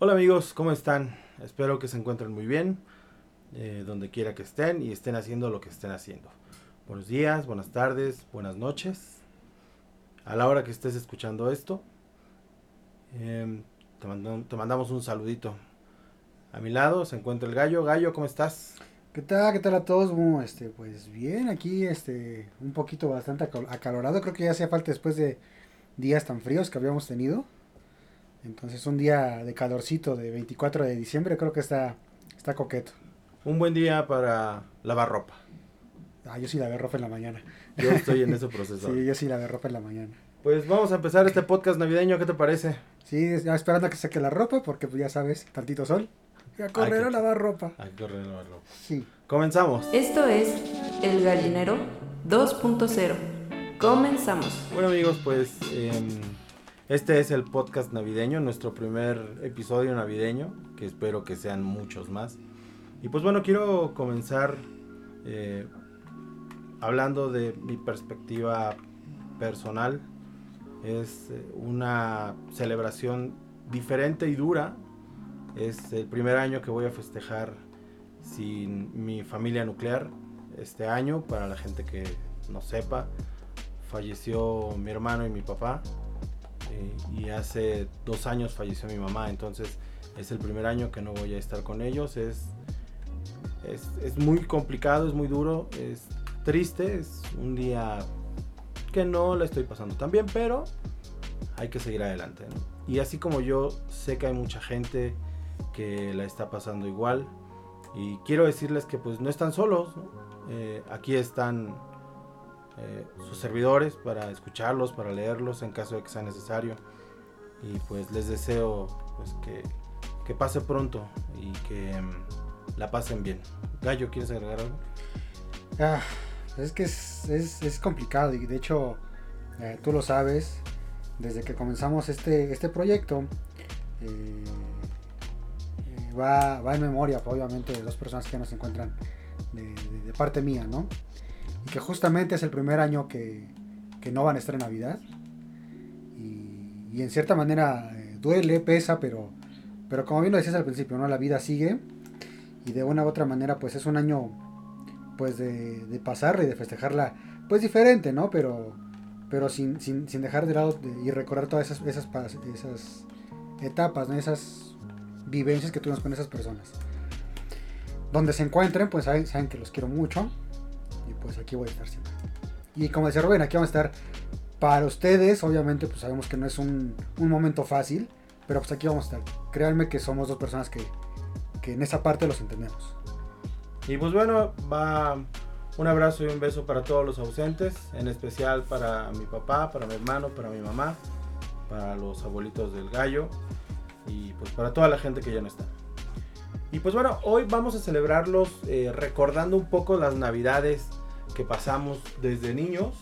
Hola amigos, ¿cómo están? Espero que se encuentren muy bien, eh, donde quiera que estén y estén haciendo lo que estén haciendo. Buenos días, buenas tardes, buenas noches. A la hora que estés escuchando esto, em, te, mando- te mandamos un saludito. A mi lado se encuentra el gallo. Gallo, ¿cómo estás? ¿Qué tal? ¿Qué tal a todos? Bueno, este, pues bien, aquí este, un poquito bastante acal- acalorado. Creo que ya hacía falta después de días tan fríos que habíamos tenido. Entonces un día de calorcito de 24 de diciembre creo que está, está coqueto. Un buen día para lavar ropa. Ah, yo sí lavé ropa en la mañana. Yo estoy en ese proceso. Sí, yo sí lavé ropa en la mañana. Pues vamos a empezar este podcast navideño, ¿qué te parece? Sí, ya esperando a que saque la ropa porque pues ya sabes, tantito sol. Y a correr que- a lavar ropa. Que correr a lavar ropa. Sí. Comenzamos. Esto es El Gallinero 2.0. Comenzamos. Bueno amigos, pues em, este es el podcast navideño, nuestro primer episodio navideño, que espero que sean muchos más. Y pues bueno, quiero comenzar eh, hablando de mi perspectiva personal. Es eh, una celebración diferente y dura. Es el primer año que voy a festejar sin mi familia nuclear este año, para la gente que no sepa falleció mi hermano y mi papá. Y hace dos años falleció mi mamá. Entonces es el primer año que no voy a estar con ellos. Es, es, es muy complicado, es muy duro, es triste. Es un día que no la estoy pasando tan bien, pero hay que seguir adelante. Y así como yo, sé que hay mucha gente que la está pasando igual. Y quiero decirles que pues no están solos. Eh, aquí están eh, sus servidores para escucharlos, para leerlos en caso de que sea necesario. Y pues les deseo pues que, que pase pronto y que mm, la pasen bien. Gallo, ¿quieres agregar algo? Ah, es que es, es- complicado y de hecho eh, tú lo sabes, desde que comenzamos este, este proyecto eh, va, va en memoria obviamente de dos personas que ya no se encuentran de parte mía, ¿no? Y que justamente es el primer año que, que no van a estar en Navidad y, y en cierta manera eh, duele, pesa, pero, pero como bien lo decías al principio, ¿no? La vida sigue y de una u otra manera pues es un año pues de, de pasarla y de festejarla pues diferente, ¿no? Pero, pero sin, sin, sin dejar de lado y recordar todas esas, esas, esas etapas, ¿no? Esas vivencias que tuvimos con esas personas. Donde se encuentren, pues saben, saben que los quiero mucho y pues aquí voy a estar siempre. Y como decía Rubén, aquí vamos a estar para ustedes, obviamente pues sabemos que no es un, un momento fácil, pero pues aquí vamos a estar. Créanme que somos dos personas que, que en esa parte los entendemos. Y pues bueno, va un abrazo y un beso para todos los ausentes, en especial para mi papá, para mi hermano, para mi mamá, para los abuelitos del gallo y pues para toda la gente que ya no está. Y pues bueno, hoy vamos a celebrarlos eh, recordando un poco las navidades que pasamos desde niños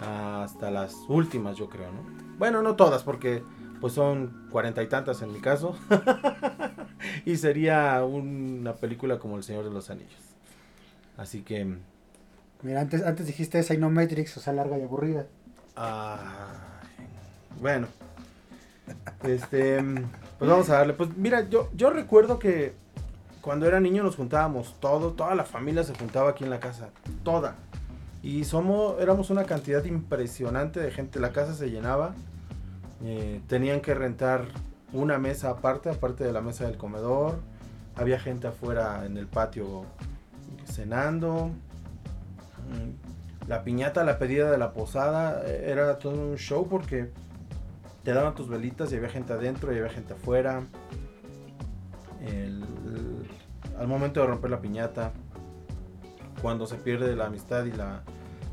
hasta las últimas, yo creo, ¿no? Bueno, no todas, porque pues son cuarenta y tantas en mi caso. y sería una película como El Señor de los Anillos. Así que, Mira, antes, antes dijiste esa y no Matrix, o sea, larga y aburrida. ay, bueno, este, pues vamos a darle. Pues mira, yo, yo recuerdo que cuando era niño nos juntábamos todo, toda la familia se juntaba aquí en la casa, toda. Y somos, éramos una cantidad impresionante de gente, la casa se llenaba. eh, tenían que rentar una mesa aparte, aparte de la mesa del comedor. Había gente afuera en el patio cenando. Mm, La piñata, la pedida de la posada, eh, era todo un show porque te daban tus velitas y había gente adentro y había gente afuera. Al momento de romper la piñata, cuando se pierde la amistad y, la,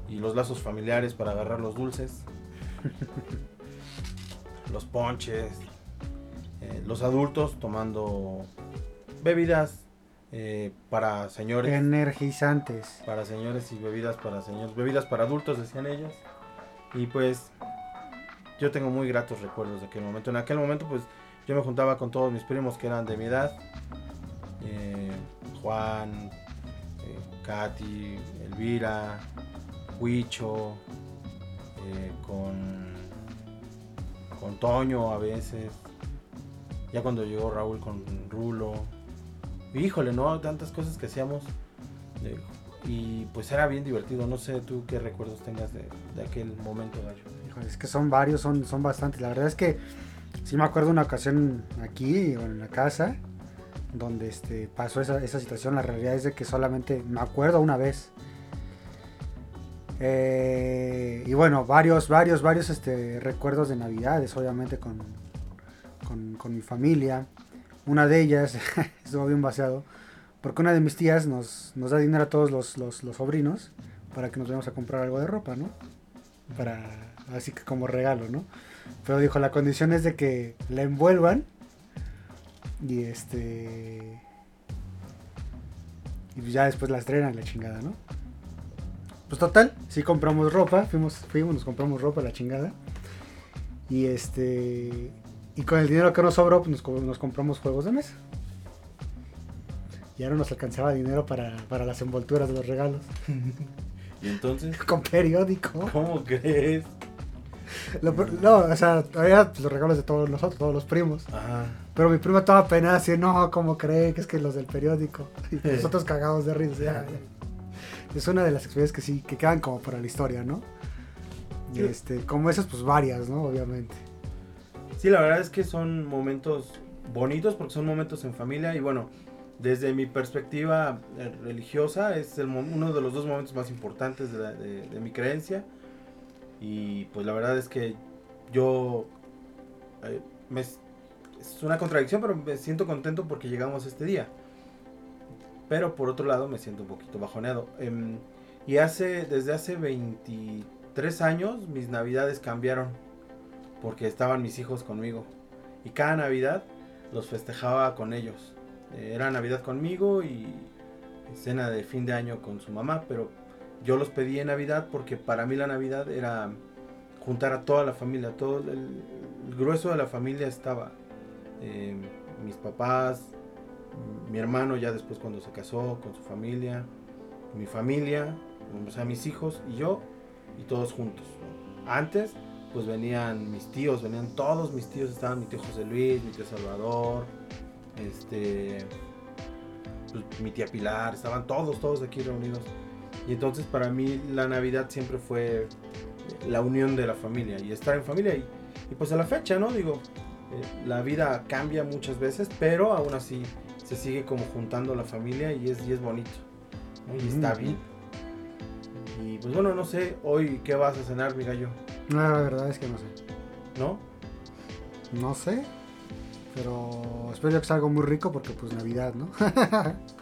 y los lazos familiares para agarrar los dulces, los ponches, eh, los adultos tomando bebidas eh, para señores Energizantes. para señores y bebidas para señores, bebidas para adultos decían ellos. Y pues yo tengo muy gratos recuerdos de aquel momento. En aquel momento pues yo me juntaba con todos mis primos que eran de mi edad. Juan, eh, Katy, Elvira, Huicho, eh, con, con Toño a veces. Ya cuando llegó Raúl con Rulo. Híjole, ¿no? Tantas cosas que hacíamos. eh, y pues era bien divertido. No sé tú qué recuerdos tengas de, aquel momento, Gallo. Híjole, es que son varios, son, son bastantes. La verdad es que sí me acuerdo una ocasión aquí en la casa donde este, pasó esa, situación. La realidad es de que solamente me acuerdo una vez. Eh, y bueno, varios, varios, varios este, recuerdos de Navidades, obviamente con, con, mi familia. Una de ellas estuvo bien vaciado. Porque una de mis tías nos, da dinero a todos los, los, los sobrinos para que nos vayamos a comprar algo de ropa, ¿no? Para, así que como regalo, ¿no? Pero dijo, la condición es de que la envuelvan y este... Y ya después la estrenan la chingada, ¿no? Pues total, sí compramos ropa, fuimos, fuimos, nos compramos ropa la chingada. Y este... Y con el dinero que nos sobró, pues nos, co- nos compramos juegos de mesa. Ya no nos alcanzaba dinero para, para las envolturas de los regalos. Y entonces, Con periódico. ¿cómo crees? Lo no, o sea, había pues, los regalos de todos nosotros, todos los primos. Ajá. Pero mi prima estaba penada así, no, ¿cómo cree? Que es que los del periódico. Y nosotros cagados de risa. ya, ya. Es una de las experiencias que sí, que quedan como para la historia, ¿no? Sí. este, como esas, pues varias, ¿no? Obviamente. Sí, la verdad es que son momentos bonitos porque son momentos en familia y bueno, desde mi perspectiva eh, religiosa es el uno de los dos momentos más importantes de, la- de- de mi creencia y pues la verdad es que yo eh, es una contradicción pero me siento contento porque llegamos a este día pero por otro lado me siento un poquito bajoneado Em, y hace desde hace 23 años mis navidades cambiaron porque estaban mis hijos conmigo. Y cada Navidad los festejaba con ellos. Eh, era Navidad conmigo y cena de fin de año con su mamá, pero yo los pedí en Navidad porque para mí la Navidad era juntar a toda la familia, todo el, grueso de la familia estaba. Eh, mis papás, mi hermano ya después cuando se casó con su familia, mi familia, o sea, mis hijos y yo, y todos juntos. Antes pues venían mis tíos, venían todos mis tíos, estaban mi tío José Luis, mi tío Salvador, este, pues, mi tía Pilar, estaban todos, todos aquí reunidos. Y entonces para mí la Navidad siempre fue la unión de la familia y estar en familia. Y, y pues a la fecha, ¿no? Digo, eh, la vida cambia muchas veces, pero aún así se sigue como juntando la familia y es, y es bonito. ¿no? Y está bien. Y pues bueno, no sé, hoy qué vas a cenar, mi gallo, No, la verdad es que no sé. ¿no? No sé. Pero espero que sea algo muy rico porque pues Navidad, ¿no?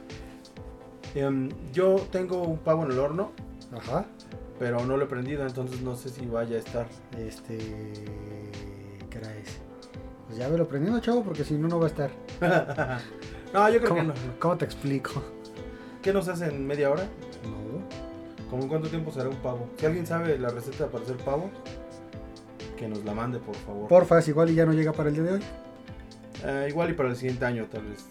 Em, yo tengo un pavo en el horno, Ajá. pero no lo he prendido, entonces no sé si vaya a estar. Este... ¿Qué era ese? Pues ya me lo prendiendo, chavo, porque si no, no va a estar. no, yo creo ¿Cómo, que no. ¿Cómo te explico? ¿Qué nos hace en media hora? No. ¿Cómo en cuánto tiempo será un pavo? Si alguien sabe la receta para hacer pavo, que nos la mande, por favor. Porfa, igual y ya no llega para el día de hoy. Eh, igual y para el siguiente año tal vez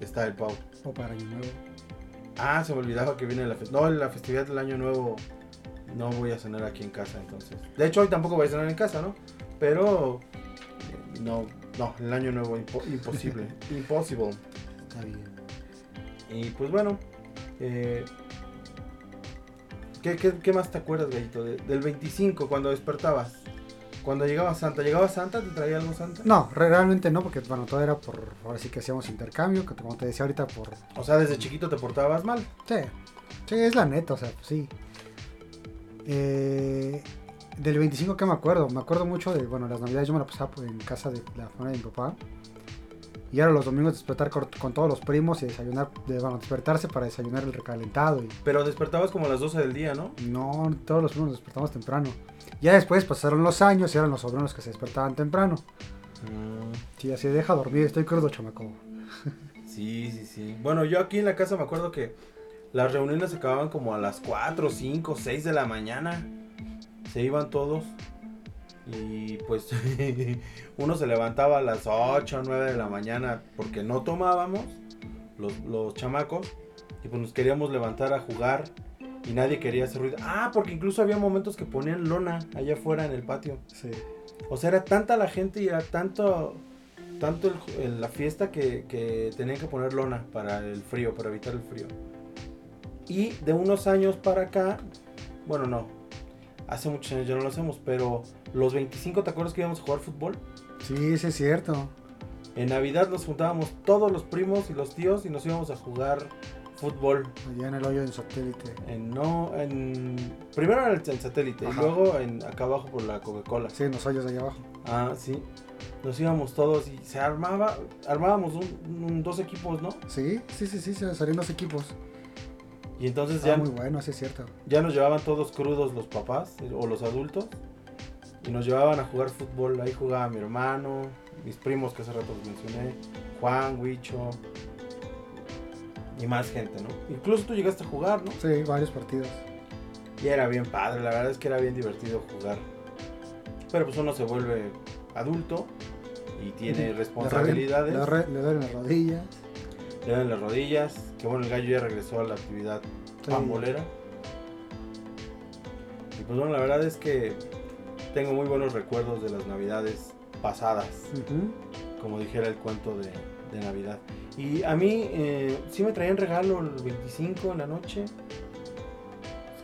está el pavo. O para Año Nuevo. Ah, se me olvidaba que viene la festividad. No, la festividad del año nuevo no voy a cenar aquí en casa entonces. De hecho hoy tampoco voy a cenar en casa, ¿no? Pero eh, no, no, el año nuevo impo- imposible. Impossible. Está bien. Y pues bueno, eh, ¿qué, qué, qué más te acuerdas, Gallito? De- del 25, cuando despertabas. Cuando llegaba Santa. ¿Llegaba Santa? ¿Te traía algo Santa? No, re- realmente no, porque bueno, todo era por. Ahora sí que hacíamos intercambio, que como te decía ahorita, por. O sea, desde chiquito te portabas mal. Sí, sí, es la neta, o sea, pues sí. Eh, del 25 que me acuerdo, me acuerdo mucho de, bueno, las navidades yo me la pasaba pues, en casa de la familia de mi papá. Y ahora los domingos despertar con, con todos los primos y desayunar, de, bueno, despertarse para desayunar el recalentado. Y Pero despertabas como a las 12 del día, ¿no? no, todos los primos nos despertamos temprano. Ya después pasaron los años y eran los sobrinos que se despertaban temprano. Sí, así deja dormir, estoy crudo, chamaco. Sí, sí, sí. Bueno, yo aquí en la casa me acuerdo que las reuniones acababan como a las 4, 5, 6 de la mañana. Se iban todos. Y pues uno se levantaba a las 8, 9 de la mañana porque no tomábamos los, los chamacos. Y pues nos queríamos levantar a jugar y nadie quería hacer ruido. Ah, porque incluso había momentos que ponían lona allá afuera en el patio. Sí. O sea, era tanta la gente y era tanto tanto el la fiesta que, que tenían que poner lona para el frío, para evitar el frío. Y de unos años para acá, bueno, no, hace muchos años ya no lo hacemos, pero los 25, ¿te acuerdas que íbamos a jugar fútbol? Sí, sí es cierto. En Navidad nos juntábamos todos los primos y los tíos y nos íbamos a jugar fútbol. Allá en el hoyo del satélite. En, no, en, primero en el, satélite Ajá. y luego en, acá abajo por la Coca-Cola. Sí, en los hoyos de allá abajo. Ah, sí. Nos íbamos todos y se armaba, armábamos un- un- dos equipos, ¿no? Sí, sí, sí, sí, se salían los equipos. Y entonces Estaba ya, muy bueno, sí es cierto. ya nos llevaban todos crudos los papás eh, o los adultos y nos llevaban a jugar fútbol. Ahí jugaba mi hermano, mis primos que hace rato les mencioné, Juan, Huicho y más gente, ¿no? Incluso tú llegaste a jugar, ¿no? Sí, varios partidos. Y era bien padre, la verdad es que era bien divertido jugar. Pero pues uno se vuelve adulto y tiene responsabilidades. duelen- Le, re- le duelen las rodillas. Le dan las rodillas. Que bueno, el gallo ya regresó a la actividad Sí. pambolera. Y pues bueno, la verdad es que tengo muy buenos recuerdos de las navidades pasadas, como dijera el cuento de, de Navidad. Y a mí eh, sí me traían regalo el 25 en la noche.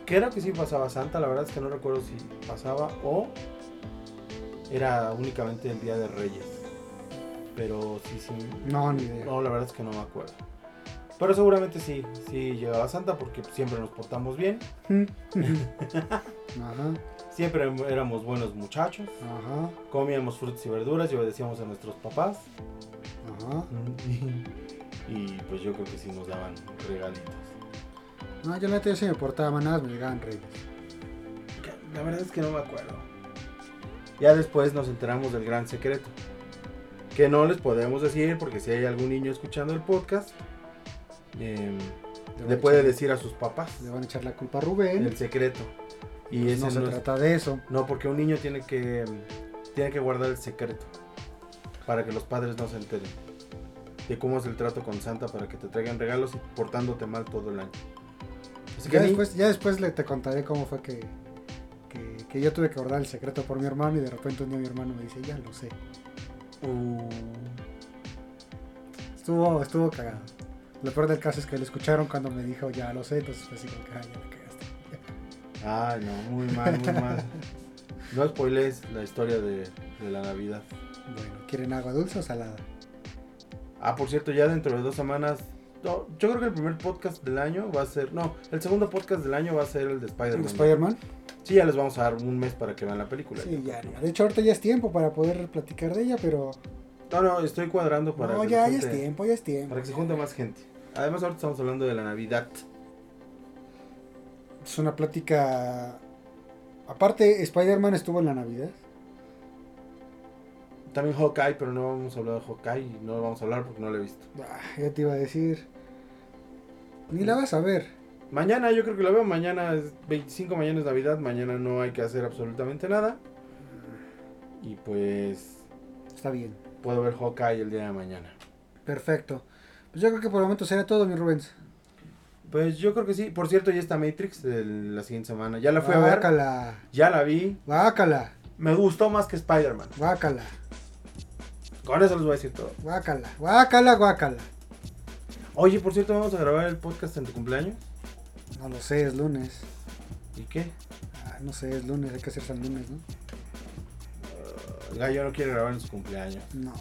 Creo que sí pasaba Santa, la verdad es que no recuerdo si pasaba o era únicamente el Día de Reyes. Pero sí, sí. No, ni idea. No, la verdad es que no me acuerdo. Pero seguramente sí, sí llegaba Santa porque siempre nos portamos bien. Ajá, Siempre éramos buenos muchachos. ajá, Comíamos frutas y verduras y obedecíamos a nuestros papás. ajá. Y pues yo creo que sí nos daban regalitos. No, yo la neta yo sí me portaba nada, me llegaban reyes. La verdad es que no me acuerdo. Ya después nos enteramos del gran secreto. Que no les podemos decir porque si hay algún niño escuchando el podcast, em, le puede echar- decir a sus papás Le van a echar la culpa a Rubén. el secreto. Y Pues no se no es- trata de eso. No, porque un niño tiene que tiene que guardar el secreto para que los padres no se enteren de cómo es el trato con Santa para que te traigan regalos y portándote mal todo el año. Así Ya después, ya después le te contaré cómo fue que, que, que yo tuve que guardar el secreto por mi hermano y de repente un día mi hermano me dice, ya lo sé. Uh, Estuvo, estuvo cagado. Lo peor del caso es que lo escucharon cuando me dijo, ya lo sé, entonces así como que, "Ah, ya la cagaste. ay, no, muy mal, muy mal. No spoilees la historia de, de la Navidad. Bueno, ¿quieren agua dulce o salada? Ah, por cierto, ya dentro de dos semanas. no, yo creo que el primer podcast del año va a ser. No, el segundo podcast del año va a ser el de Spider-Man. ¿Spider-Man? Sí, ya les vamos a dar un mes para que vean la película. Sí, ya, no. De hecho, ahorita ya es tiempo para poder platicar de ella, pero... No, no, estoy cuadrando para. No, que ya, ya es tiempo, ya es tiempo. Para que se junte más gente. Además, ahorita estamos hablando de la Navidad. Es una plática... Aparte, Spider-Man estuvo en la Navidad. También Hawkeye, pero no vamos a hablar de Hawkeye. No lo vamos a hablar porque no lo he visto. Ah, ya te iba a decir. Ni la vas a ver. Mañana, yo creo que la veo. Mañana es 25, mañana es Navidad. Mañana no hay que hacer absolutamente nada. Y pues. Está bien. Puedo ver Hawkeye el día de mañana. Perfecto. Pues yo creo que por el momento será todo, mi Rubens. Pues yo creo que sí. Por cierto, ya está Matrix de la siguiente semana. Ya la fui a ver. Guácala. Ya la vi. Guácala. Me gustó más que Spider-Man. Guácala. Con eso les voy a decir todo. Guácala. Guácala, guácala. Oye, por cierto, vamos a grabar el podcast en tu cumpleaños. No lo sé, es lunes. ¿Y qué? Ah, no sé, es lunes, hay que hacerse el lunes, ¿no? El gallo no quiere grabar en su cumpleaños. No,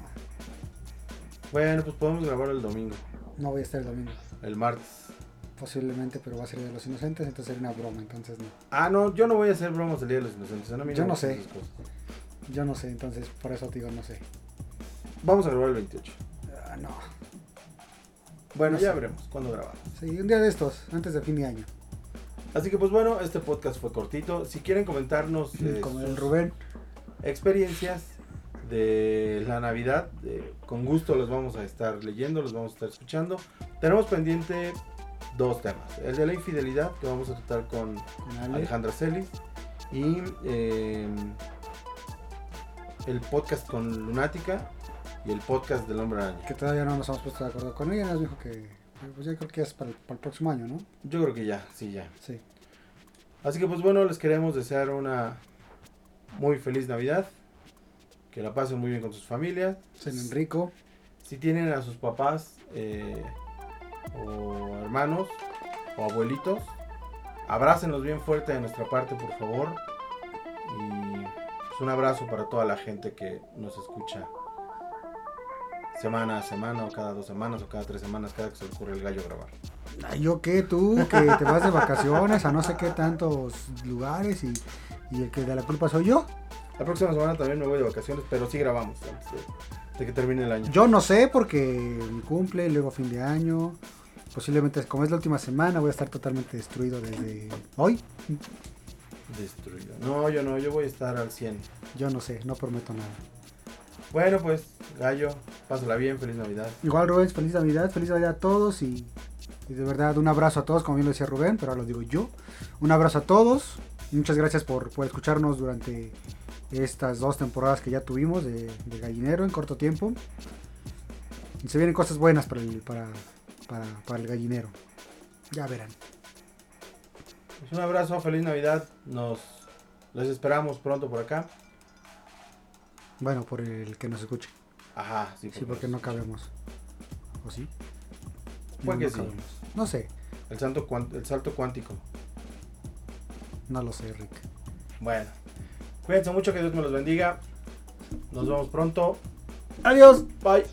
Bueno, pues podemos grabar el domingo, no voy a estar el domingo. el martes. Posiblemente, pero va a ser de los inocentes, entonces sería una broma, entonces no. Ah, no, yo no voy a hacer bromas el día de los inocentes. a mí Yo no sé. Yo no sé, entonces por eso te digo, no sé. Vamos a grabar el 28. Ah, no. Bueno, No ya sé. veremos cuándo grabamos. Sí, un día de estos, antes de fin de año. Así que pues bueno, este podcast fue cortito. Si quieren comentarnos eh, Como el sus Rubén. Experiencias de la Navidad, eh, con gusto los vamos a estar leyendo, los vamos a estar escuchando. Tenemos pendiente dos temas. El de la infidelidad, que vamos a tratar con con Ale. Alejandra Celis. Y eh, el podcast con Lunática y el podcast del Hombre Araña. Que todavía no nos hemos puesto de acuerdo con ella, nos dijo que. Pues ya creo que es para el, para el próximo año, ¿no? Yo creo que ya, sí, ya. Sí. Así que pues bueno, les queremos desear una muy feliz Navidad. que la pasen muy bien con sus familias. Cenen rico. Si tienen a sus papás eh, o hermanos o abuelitos, abrácenlos bien fuerte de nuestra parte, por favor. Y pues, un abrazo para toda la gente que nos escucha semana a semana o cada dos semanas o cada tres semanas, cada que se ocurre el gallo grabar. Ay, ¿Yo qué? Tú, que te vas de vacaciones a no sé qué tantos lugares y, y el que de la culpa soy yo. La próxima semana también me voy de vacaciones, pero sí grabamos antes de, que termine el año. Yo no sé porque mi cumple, luego fin de año. Posiblemente, como es la última semana, voy a estar totalmente destruido desde hoy. Destruido. No, yo no, yo voy a estar al 100. Yo no sé, no prometo nada. Bueno, pues, gallo, pásala bien, feliz Navidad. Igual Rubén, feliz Navidad, feliz Navidad a todos y, y de verdad un abrazo a todos, como bien lo decía Rubén, pero ahora lo digo yo. Un abrazo a todos, muchas gracias por, por escucharnos durante estas dos temporadas que ya tuvimos de, de Gallinero en corto tiempo. Y se vienen cosas buenas para el, para, para, para el gallinero. Ya verán. Pues un abrazo, feliz Navidad. Nos les esperamos pronto por acá. Bueno, por el que nos escuche. Ajá, sí, Sí, porque no cabemos. ¿O sí? Puede No, sí. cabemos. No sé, el salto cuántico. No lo sé, Rick. Bueno, cuídense mucho, que Dios me los bendiga. Nos vemos pronto. Adiós. Bye.